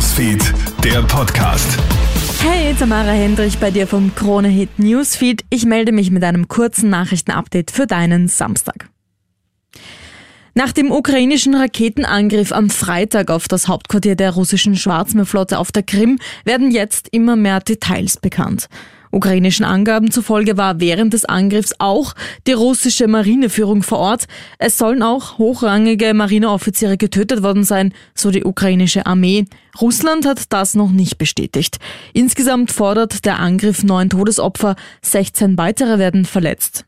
Newsfeed, der Podcast. Hey, Tamara Hendrich bei dir vom Krone Hit Newsfeed. Ich melde mich mit einem kurzen Nachrichtenupdate für deinen Samstag. Nach dem ukrainischen Raketenangriff am Freitag auf das Hauptquartier der russischen Schwarzmeerflotte auf der Krim werden jetzt immer mehr Details bekannt. Ukrainischen Angaben zufolge war während des Angriffs auch die russische Marineführung vor Ort. Es sollen auch hochrangige Marineoffiziere getötet worden sein, so die ukrainische Armee. Russland hat das noch nicht bestätigt. Insgesamt fordert der Angriff neun Todesopfer, 16 weitere werden verletzt.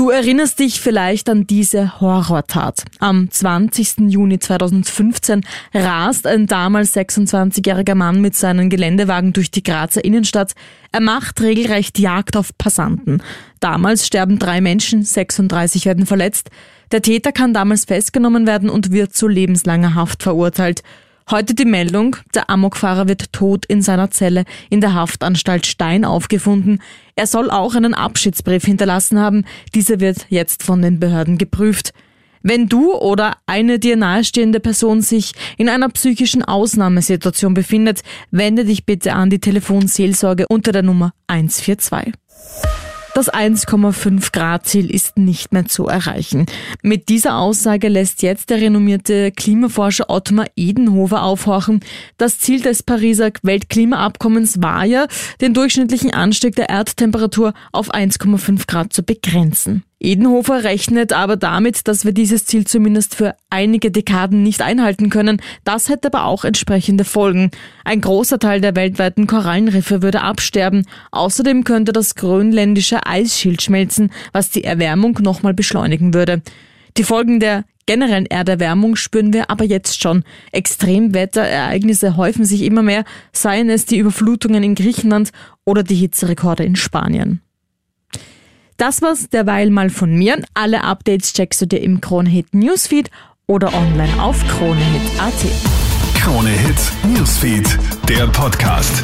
Du erinnerst dich vielleicht an diese Horrortat. Am 20. Juni 2015 rast ein damals 26-jähriger Mann mit seinen Geländewagen durch die Grazer Innenstadt. Er macht regelrecht Jagd auf Passanten. Damals sterben drei Menschen, 36 werden verletzt. Der Täter kann damals festgenommen werden und wird zu lebenslanger Haft verurteilt. Heute die Meldung, der Amokfahrer wird tot in seiner Zelle in der Haftanstalt Stein aufgefunden. Er soll auch einen Abschiedsbrief hinterlassen haben. Dieser wird jetzt von den Behörden geprüft. Wenn du oder eine dir nahestehende Person sich in einer psychischen Ausnahmesituation befindet, wende dich bitte an die Telefonseelsorge unter der Nummer 142. Das 1,5 Grad Ziel ist nicht mehr zu erreichen. Mit dieser Aussage lässt jetzt der renommierte Klimaforscher Ottmar Edenhofer aufhorchen. Das Ziel des Pariser Weltklimaabkommens war ja, den durchschnittlichen Anstieg der Erdtemperatur auf 1,5 Grad zu begrenzen. Edenhofer rechnet aber damit, dass wir dieses Ziel zumindest für einige Dekaden nicht einhalten können. Das hätte aber auch entsprechende Folgen. Ein großer Teil der weltweiten Korallenriffe würde absterben. Außerdem könnte das grönländische Eisschild schmelzen, was die Erwärmung nochmal beschleunigen würde. Die Folgen der generellen Erderwärmung spüren wir aber jetzt schon. Extremwetterereignisse häufen sich immer mehr, seien es die Überflutungen in Griechenland oder die Hitzerekorde in Spanien. Das war's derweil mal von mir. Alle Updates checkst du dir im Kronehit Newsfeed oder online auf kronehit.at. Krone Hit Newsfeed, der Podcast.